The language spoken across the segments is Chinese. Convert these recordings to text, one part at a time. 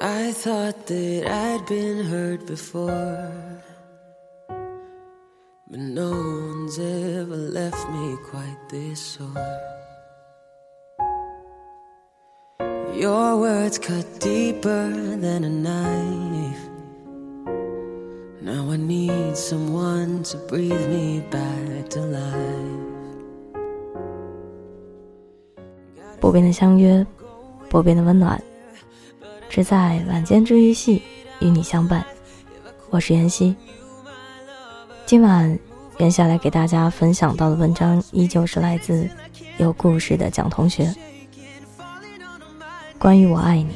I thought that I'd been hurt before. But no one's ever left me quite this sore. Your words cut deeper than a knife. Now I need someone to breathe me back to life. 不变的相约，不变的温暖。 只在晚间治愈系与你相伴，我是妍希。今晚妍下来给大家分享到的文章，依旧是来自有故事的蒋同学。关于我爱你。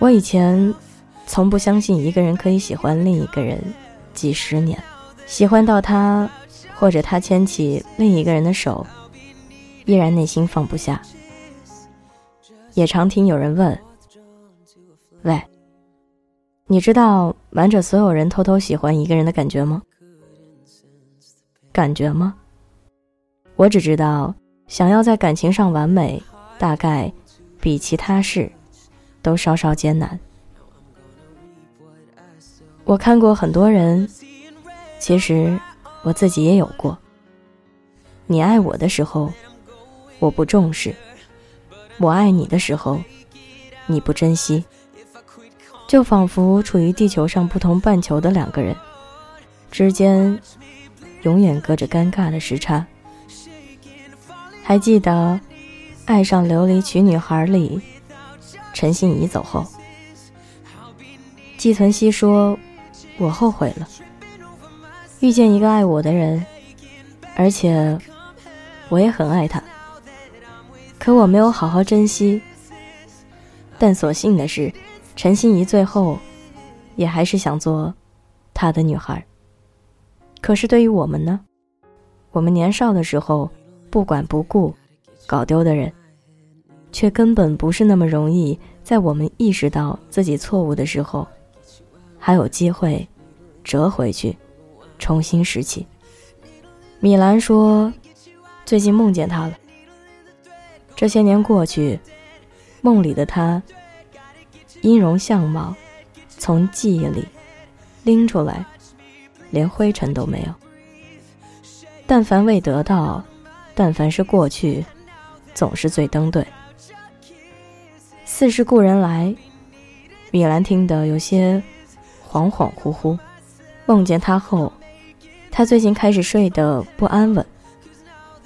我以前从不相信一个人可以喜欢另一个人几十年，喜欢到他。或者他牵起另一个人的手，依然内心放不下。也常听有人问：“喂，你知道瞒着所有人偷偷喜欢一个人的感觉吗？”感觉吗？我只知道，想要在感情上完美，大概比其他事都稍稍艰难。我看过很多人，其实。我自己也有过。你爱我的时候，我不重视；我爱你的时候，你不珍惜。就仿佛处于地球上不同半球的两个人，之间永远隔着尴尬的时差。还记得《爱上琉璃曲女孩》里，陈欣怡走后，季存希说：“我后悔了。”遇见一个爱我的人，而且我也很爱他，可我没有好好珍惜。但所幸的是，陈心怡最后也还是想做他的女孩。可是对于我们呢？我们年少的时候不管不顾，搞丢的人，却根本不是那么容易在我们意识到自己错误的时候，还有机会折回去。重新拾起。米兰说：“最近梦见他了。这些年过去，梦里的他，音容相貌，从记忆里拎出来，连灰尘都没有。但凡未得到，但凡是过去，总是最登对。似是故人来，米兰听得有些恍恍惚惚，梦见他后。”他最近开始睡得不安稳，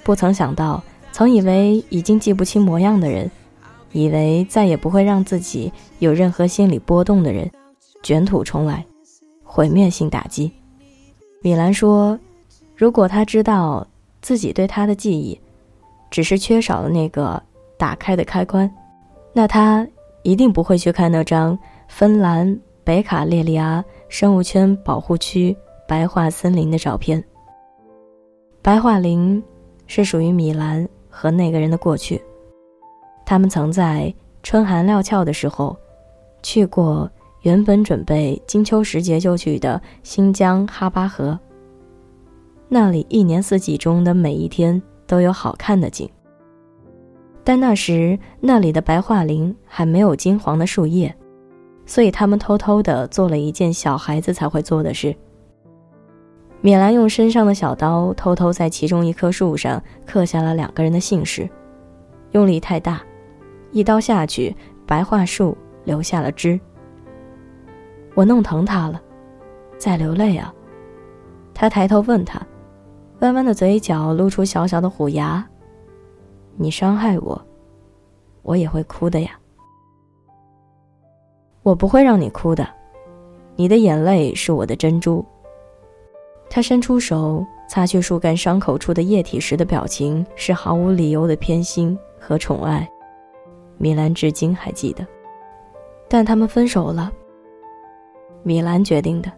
不曾想到，曾以为已经记不清模样的人，以为再也不会让自己有任何心理波动的人，卷土重来，毁灭性打击。米兰说：“如果他知道自己对他的记忆，只是缺少了那个打开的开关，那他一定不会去看那张芬兰北卡列利阿生物圈保护区。”白桦森林的照片。白桦林是属于米兰和那个人的过去。他们曾在春寒料峭的时候，去过原本准备金秋时节就去的新疆哈巴河。那里一年四季中的每一天都有好看的景。但那时那里的白桦林还没有金黄的树叶，所以他们偷偷的做了一件小孩子才会做的事。米兰用身上的小刀偷偷在其中一棵树上刻下了两个人的姓氏，用力太大，一刀下去，白桦树留下了枝。我弄疼他了，在流泪啊。他抬头问他，弯弯的嘴角露出小小的虎牙。你伤害我，我也会哭的呀。我不会让你哭的，你的眼泪是我的珍珠。他伸出手擦去树干伤口处的液体时的表情是毫无理由的偏心和宠爱，米兰至今还记得。但他们分手了。米兰决定的。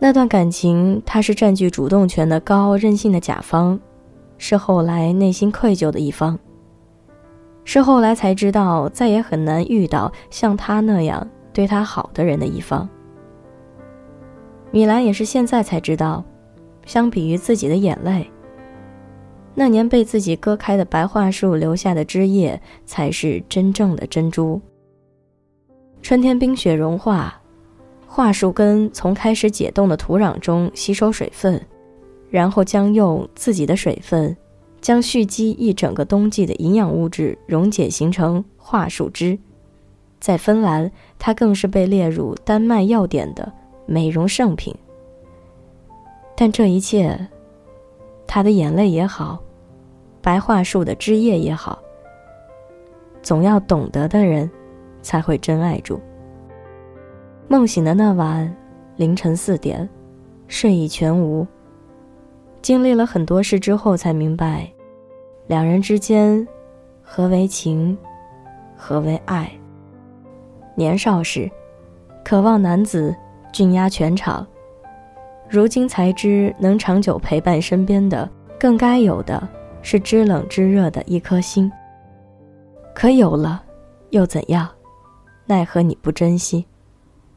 那段感情，他是占据主动权的高傲任性的甲方，是后来内心愧疚的一方，是后来才知道再也很难遇到像他那样对他好的人的一方。米兰也是现在才知道，相比于自己的眼泪，那年被自己割开的白桦树留下的枝叶，才是真正的珍珠。春天冰雪融化，桦树根从开始解冻的土壤中吸收水分，然后将用自己的水分，将蓄积一整个冬季的营养物质溶解形成桦树汁。在芬兰，它更是被列入丹麦药典的美容圣品。但这一切，他的眼泪也好，白桦树的枝叶也好，总要懂得的人。才会真爱住。梦醒的那晚，凌晨四点，睡意全无。经历了很多事之后，才明白，两人之间，何为情，何为爱。年少时，渴望男子俊压全场；如今才知，能长久陪伴身边的，更该有的是知冷知热的一颗心。可有了，又怎样？奈何你不珍惜，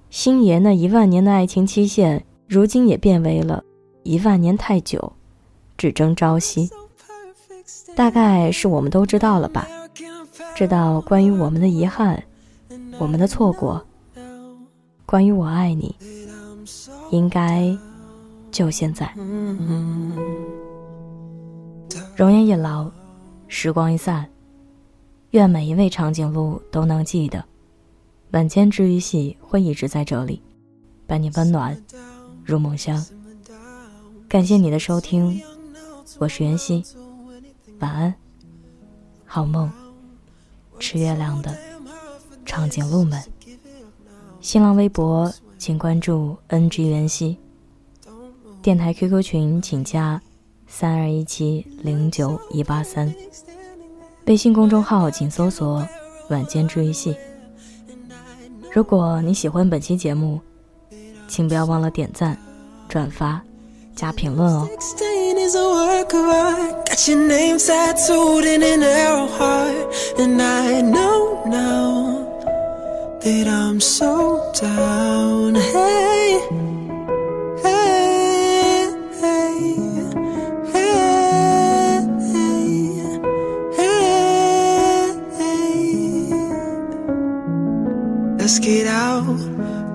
星爷那一万年的爱情期限，如今也变为了一万年太久，只争朝夕。大概是我们都知道了吧？知道关于我们的遗憾，我们的错过，关于我爱你，应该就现在。容颜一老，时光一散，愿每一位长颈鹿都能记得。晚间治愈系会一直在这里，伴你温暖入梦乡。感谢你的收听，我是袁熙，晚安，好梦。吃月亮的长颈鹿们，新浪微博请关注 NG 袁熙，电台 QQ 群请加三二一七零九一八三，微信公众号请搜索晚间治愈系。如果你喜欢本期节目，请不要忘了点赞、转发、加评论哦。that I'm so down. Hey, hey, hey, hey, hey. Let's get out,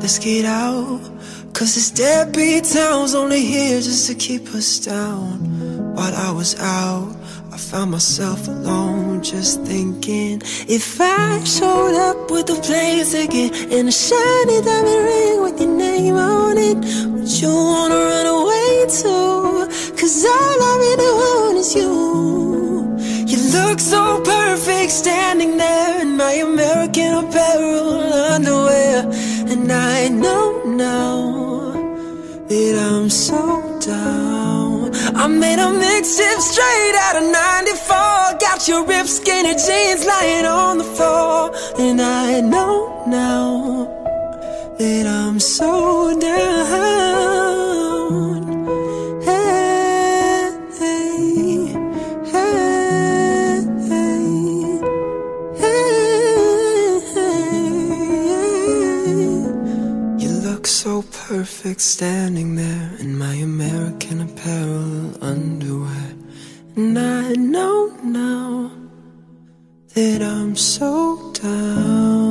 let's get out. Cause this deadbeat town's only here just to keep us down while I was out found myself alone, just thinking if I showed up with the plane again and a shiny diamond ring with your name on it, would you wanna run away too? Cause all I really want is you. You look so perfect standing there in my American Apparel underwear. And I know now that I'm so down. I made a mixtape straight out of 94. Got your ripped skinny jeans lying on the floor. And I know now that I'm so down. Perfect standing there in my American apparel underwear. And I know now that I'm so down.